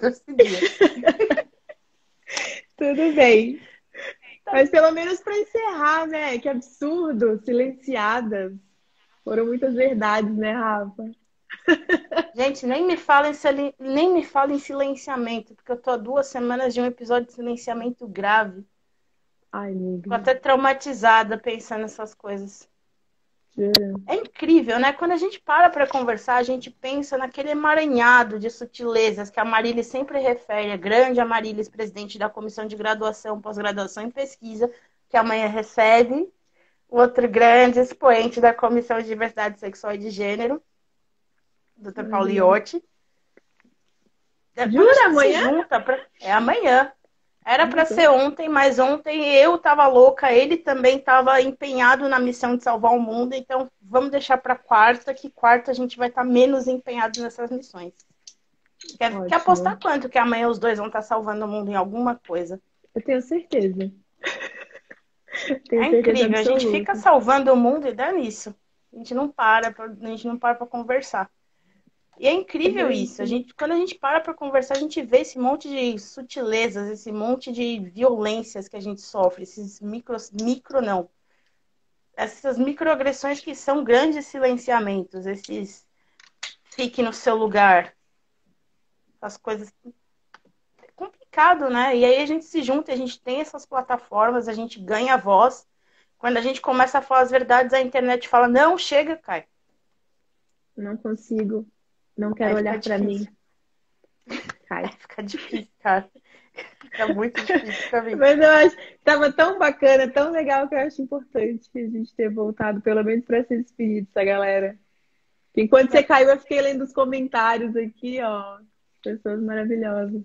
esse dia. Tudo bem. Mas pelo menos para encerrar, né? Que absurdo, silenciadas. Foram muitas verdades, né, Rafa? Gente, nem me fala em, nem me fala em silenciamento, porque eu tô há duas semanas de um episódio de silenciamento grave. Ai, amiga. Tô até traumatizada pensando nessas coisas. É incrível, né? Quando a gente para para conversar, a gente pensa naquele emaranhado de sutilezas que a Marilis sempre refere, a grande Amarilis, presidente da Comissão de Graduação, Pós-Graduação em Pesquisa, que amanhã recebe, outro grande expoente da Comissão de Diversidade Sexual e de Gênero, Dr. Uhum. Pauliotti. Jura amanhã? Pra... É amanhã. Era para ser ontem, mas ontem eu tava louca, ele também tava empenhado na missão de salvar o mundo, então vamos deixar para quarta, que quarta a gente vai estar tá menos empenhado nessas missões. Quer, quer, apostar quanto que amanhã os dois vão estar tá salvando o mundo em alguma coisa? Eu tenho certeza. tenho é certeza incrível, absoluta. a gente fica salvando o mundo e dá nisso. A gente não para, a gente não para para conversar. E é incrível isso. A gente, quando a gente para para conversar, a gente vê esse monte de sutilezas, esse monte de violências que a gente sofre, esses micros, micro não, essas microagressões que são grandes silenciamentos, esses fique no seu lugar, as coisas é complicado, né? E aí a gente se junta, a gente tem essas plataformas, a gente ganha voz. Quando a gente começa a falar as verdades, a internet fala: "Não, chega, Kai. Não consigo. Não quero olhar para mim. Cai. Fica difícil, cara. Fica muito difícil pra mim. Mas eu acho que tava tão bacana, tão legal que eu acho importante a gente ter voltado, pelo menos para ser despedido essa galera. Enquanto você caiu, eu fiquei lendo os comentários aqui, ó. Pessoas maravilhosas.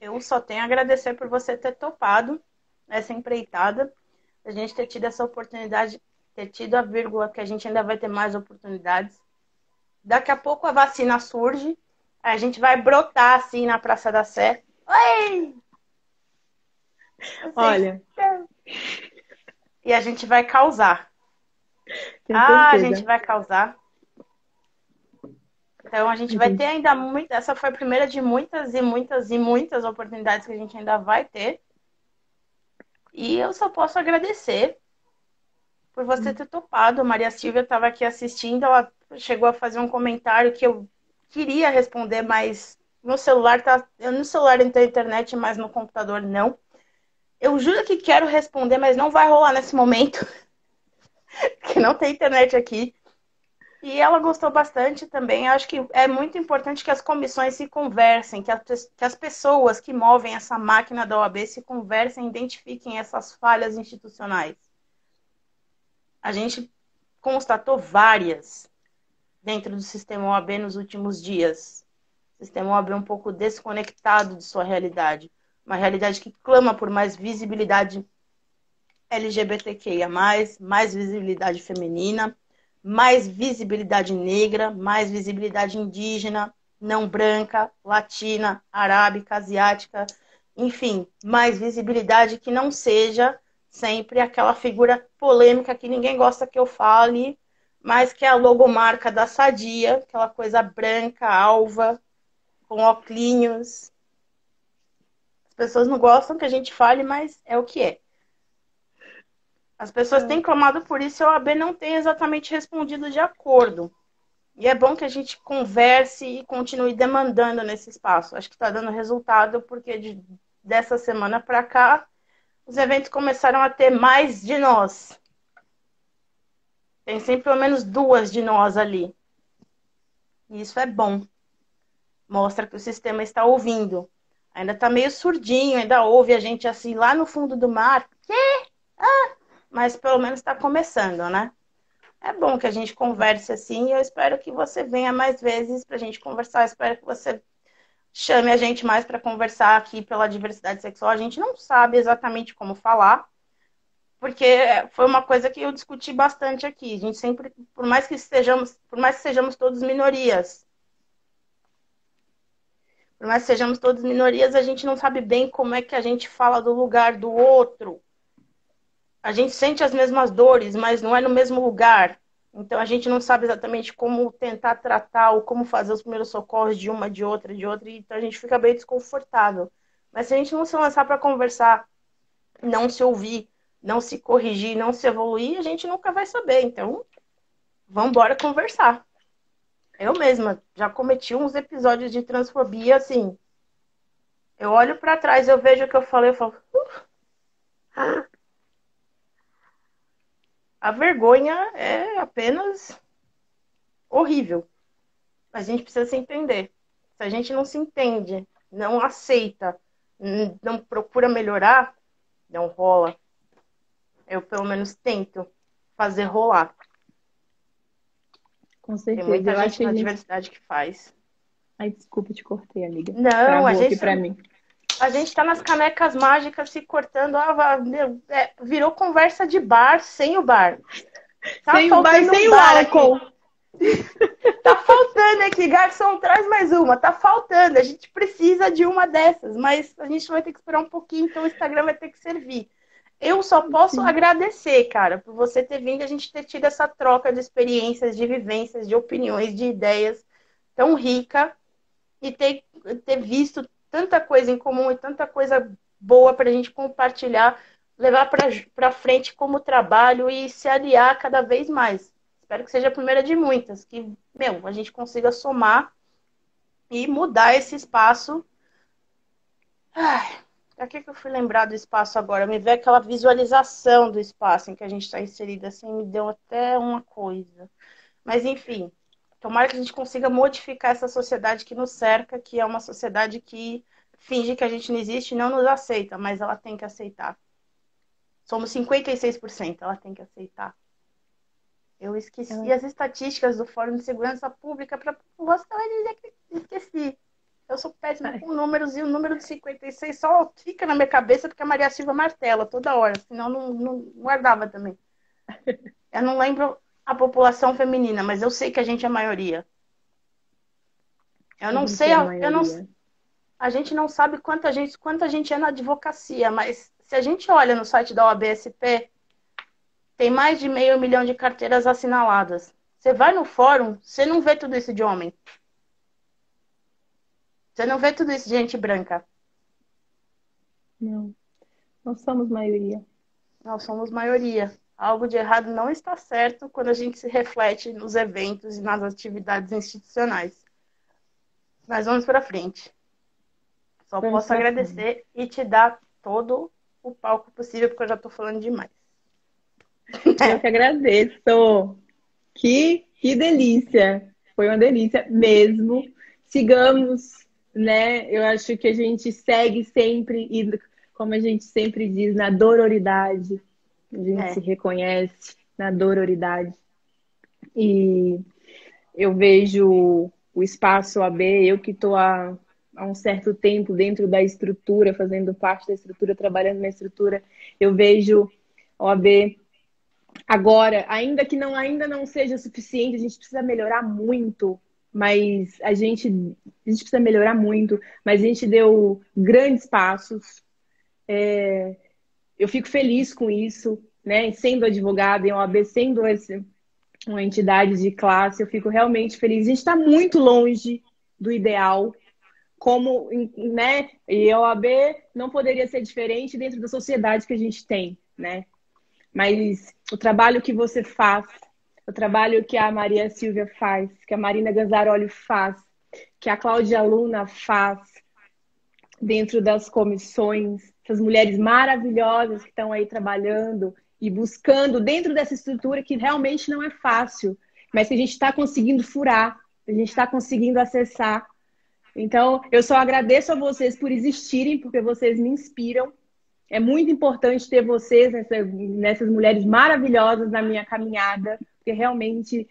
Eu só tenho a agradecer por você ter topado essa empreitada, a gente ter tido essa oportunidade ter tido a vírgula que a gente ainda vai ter mais oportunidades. Daqui a pouco a vacina surge, a gente vai brotar assim na Praça da Sé. Oi! Olha. E a gente vai causar. Ah, a gente vai causar. Então a gente vai ter ainda muito. Essa foi a primeira de muitas e muitas e muitas oportunidades que a gente ainda vai ter. E eu só posso agradecer por você ter topado. Maria Silvia estava aqui assistindo, ela chegou a fazer um comentário que eu queria responder, mas no celular tá. Eu no celular não tenho internet, mas no computador não. Eu juro que quero responder, mas não vai rolar nesse momento. que não tem internet aqui. E ela gostou bastante também. Eu acho que é muito importante que as comissões se conversem, que as, que as pessoas que movem essa máquina da OAB se conversem, identifiquem essas falhas institucionais a gente constatou várias dentro do sistema OAB nos últimos dias. O sistema OAB é um pouco desconectado de sua realidade. Uma realidade que clama por mais visibilidade LGBTQIA, mais visibilidade feminina, mais visibilidade negra, mais visibilidade indígena, não branca, latina, arábica, asiática, enfim, mais visibilidade que não seja sempre aquela figura polêmica que ninguém gosta que eu fale, mas que é a logomarca da Sadia, aquela coisa branca, alva, com óculos. As pessoas não gostam que a gente fale, mas é o que é. As pessoas têm clamado por isso e a OAB não tem exatamente respondido de acordo. E é bom que a gente converse e continue demandando nesse espaço. Acho que está dando resultado, porque de, dessa semana para cá os eventos começaram a ter mais de nós. Tem sempre pelo menos duas de nós ali. E isso é bom. Mostra que o sistema está ouvindo. Ainda está meio surdinho, ainda ouve a gente assim lá no fundo do mar. Quê? Ah! Mas pelo menos está começando, né? É bom que a gente converse assim e eu espero que você venha mais vezes para a gente conversar. Eu espero que você chame a gente mais para conversar aqui pela diversidade sexual. A gente não sabe exatamente como falar, porque foi uma coisa que eu discuti bastante aqui. A gente sempre, por mais que estejamos, por mais que sejamos todos minorias, por mais que sejamos todos minorias, a gente não sabe bem como é que a gente fala do lugar do outro. A gente sente as mesmas dores, mas não é no mesmo lugar. Então a gente não sabe exatamente como tentar tratar ou como fazer os primeiros socorros de uma, de outra, de outra, então a gente fica bem desconfortável. Mas se a gente não se lançar para conversar, não se ouvir, não se corrigir, não se evoluir, a gente nunca vai saber. Então, vamos embora conversar. Eu mesma já cometi uns episódios de transfobia assim. Eu olho para trás, eu vejo o que eu falei, eu falo. Uh, a vergonha é apenas horrível. A gente precisa se entender. Se a gente não se entende, não aceita, não procura melhorar, não rola. Eu pelo menos tento fazer rolar. Com certeza. Tem muita eu gente na gente... diversidade que faz. Ai, desculpa, te cortei, amiga. Não, Travou a aqui gente, pra mim. A gente tá nas canecas mágicas se cortando. Ah, meu, é, virou conversa de bar sem o bar. Tá sem o bar, faltando um sem o bar álcool. aqui. Tá faltando aqui, garçom, traz mais uma. Tá faltando. A gente precisa de uma dessas, mas a gente vai ter que esperar um pouquinho, então o Instagram vai ter que servir. Eu só posso Sim. agradecer, cara, por você ter vindo e a gente ter tido essa troca de experiências, de vivências, de opiniões, de ideias tão rica e ter, ter visto tanta coisa em comum e tanta coisa boa para a gente compartilhar, levar para frente como trabalho e se aliar cada vez mais. Espero que seja a primeira de muitas, que, meu, a gente consiga somar e mudar esse espaço. Ai, pra que, que eu fui lembrar do espaço agora? Me veio aquela visualização do espaço em que a gente está inserido, assim, me deu até uma coisa. Mas, enfim, tomara que a gente consiga modificar essa sociedade que nos cerca, que é uma sociedade que finge que a gente não existe e não nos aceita, mas ela tem que aceitar. Somos 56%, ela tem que aceitar. Eu esqueci as estatísticas do Fórum de Segurança Pública para a população e esqueci. Eu sou péssima com números e o número de 56 só fica na minha cabeça porque a Maria Silva martela toda hora, senão não, não guardava também. Eu não lembro a população feminina, mas eu sei que a gente é a maioria. Eu não sei, é a eu não, a gente não sabe quanta gente, quanta gente é na advocacia, mas se a gente olha no site da OABSP, tem mais de meio milhão de carteiras assinaladas. Você vai no fórum, você não vê tudo isso de homem. Você não vê tudo isso de gente branca. Não. Nós somos maioria. Nós somos maioria. Algo de errado não está certo quando a gente se reflete nos eventos e nas atividades institucionais. Mas vamos para frente. Só posso agradecer e te dar todo o palco possível, porque eu já estou falando demais. Eu que agradeço. Que, que delícia. Foi uma delícia mesmo. Sigamos, né? Eu acho que a gente segue sempre e, como a gente sempre diz, na dororidade. A gente É. se reconhece na dororidade. E eu vejo o espaço AB, eu que estou há, há um certo tempo dentro da estrutura, fazendo parte da estrutura, trabalhando na estrutura, eu vejo a OAB Agora, ainda que não ainda não seja suficiente, a gente precisa melhorar muito, mas a gente, a gente precisa melhorar muito, mas a gente deu grandes passos. É, eu fico feliz com isso, né? Sendo advogada em OAB, sendo esse, uma entidade de classe, eu fico realmente feliz. A gente está muito longe do ideal, como, né? E a OAB não poderia ser diferente dentro da sociedade que a gente tem, né? Mas o trabalho que você faz, o trabalho que a Maria Silvia faz, que a Marina Ganzaroli faz, que a Cláudia Luna faz dentro das comissões, essas mulheres maravilhosas que estão aí trabalhando e buscando dentro dessa estrutura que realmente não é fácil, mas que a gente está conseguindo furar, a gente está conseguindo acessar. Então, eu só agradeço a vocês por existirem, porque vocês me inspiram. É muito importante ter vocês, nessa, nessas mulheres maravilhosas na minha caminhada, porque realmente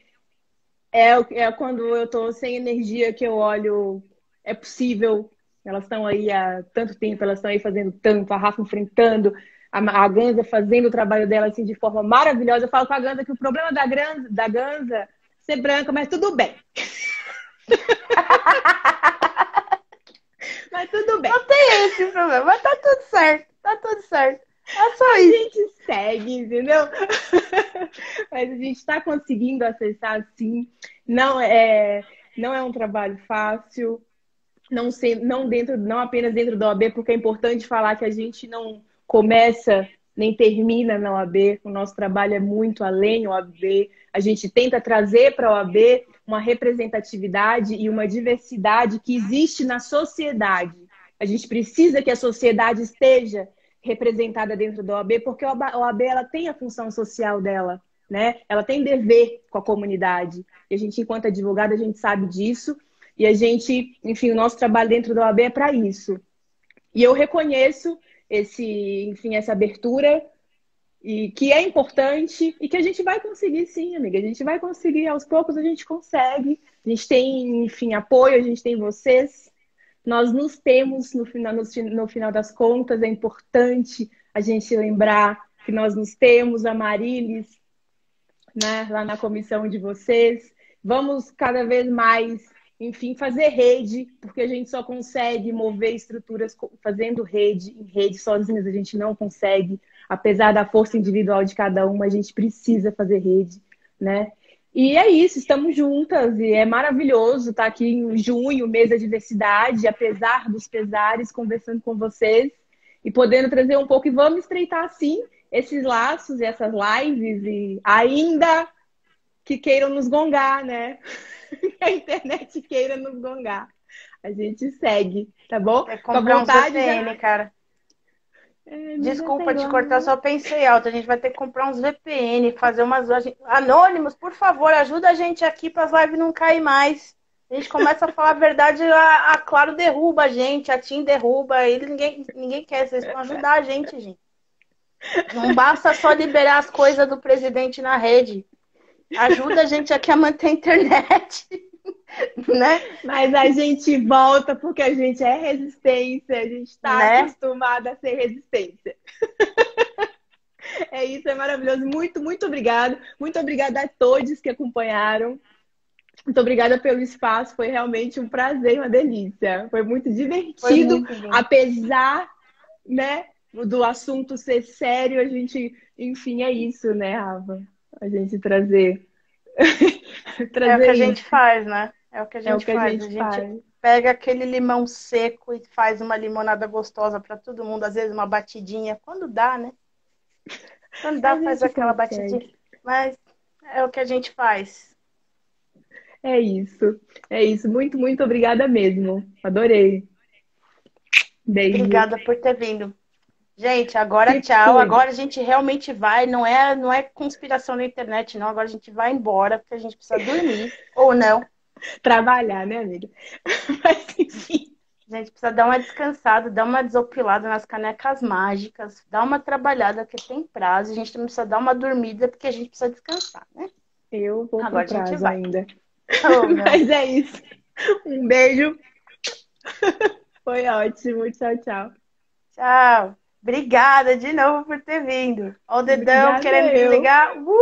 é, é quando eu estou sem energia que eu olho, é possível. Elas estão aí há tanto tempo, elas estão aí fazendo tanto, a Rafa enfrentando, a, a Ganza fazendo o trabalho dela assim de forma maravilhosa. Eu falo com a Ganza que o problema da, Ganza, da Ganza é ser branca, mas tudo bem. mas tudo bem. Não tem esse problema, mas tá tudo certo. Tá tudo certo. É só A isso. gente, consegue, entendeu? Mas a gente está conseguindo acessar sim. Não é, não é um trabalho fácil, não, ser, não, dentro, não apenas dentro da OAB, porque é importante falar que a gente não começa nem termina na OAB, o nosso trabalho é muito além OAB. A gente tenta trazer para a OAB uma representatividade e uma diversidade que existe na sociedade. A gente precisa que a sociedade esteja representada dentro da OAB, porque a OAB ela tem a função social dela, né? Ela tem dever com a comunidade. E a gente, enquanto advogada, a gente sabe disso. E a gente, enfim, o nosso trabalho dentro da OAB é para isso. E eu reconheço esse, enfim, essa abertura e que é importante e que a gente vai conseguir sim, amiga. A gente vai conseguir, aos poucos a gente consegue. A gente tem, enfim, apoio, a gente tem vocês. Nós nos temos no final, no, no final das contas, é importante a gente lembrar que nós nos temos, a Marilis, né, lá na comissão de vocês. Vamos cada vez mais enfim, fazer rede, porque a gente só consegue mover estruturas fazendo rede, em rede sozinhas a gente não consegue, apesar da força individual de cada uma, a gente precisa fazer rede, né? E é isso, estamos juntas e é maravilhoso estar aqui em junho, mês da diversidade, apesar dos pesares, conversando com vocês e podendo trazer um pouco. E vamos estreitar, sim, esses laços e essas lives e ainda que queiram nos gongar, né? a internet queira nos gongar. A gente segue, tá bom? É comprar vontade, um VPN, já... cara. É, Desculpa te cortar, só pensei alto. A gente vai ter que comprar uns VPN, fazer umas. Anônimos, por favor, ajuda a gente aqui para as lives não cair mais. A gente começa a falar a verdade, a, a Claro derruba a gente, a Tim derruba, eles ninguém, ninguém quer, vocês vão ajudar a gente, gente. Não basta só liberar as coisas do presidente na rede. Ajuda a gente aqui a manter a internet. né? Mas a gente volta porque a gente é resistência, a gente está né? acostumada a ser resistência. é isso, é maravilhoso. Muito, muito obrigada. Muito obrigada a todos que acompanharam. Muito obrigada pelo espaço, foi realmente um prazer, uma delícia. Foi muito divertido, foi muito apesar, né, do assunto ser sério, a gente, enfim, é isso, né, Rafa? A gente trazer. trazer é o que a gente faz, né? É o que a gente, é que faz. A gente, a gente pega aquele limão seco e faz uma limonada gostosa para todo mundo, às vezes uma batidinha, quando dá, né? Quando dá, faz aquela consegue. batidinha. Mas é o que a gente faz. É isso. É isso. Muito, muito obrigada mesmo. Adorei. Beijo. Obrigada por ter vindo. Gente, agora tchau. Agora a gente realmente vai. Não é, não é conspiração na internet, não. Agora a gente vai embora, porque a gente precisa dormir. ou não. Trabalhar, né, amiga? Mas enfim. A gente precisa dar uma descansada, dar uma desopilada nas canecas mágicas, dar uma trabalhada que tem prazo. A gente também precisa dar uma dormida, porque a gente precisa descansar, né? Eu vou Agora a gente vai. ainda. Oh, Mas é isso. Um beijo. Foi ótimo. Tchau, tchau. Tchau. Obrigada de novo por ter vindo. Olha o dedão Obrigada querendo eu. desligar. Uh!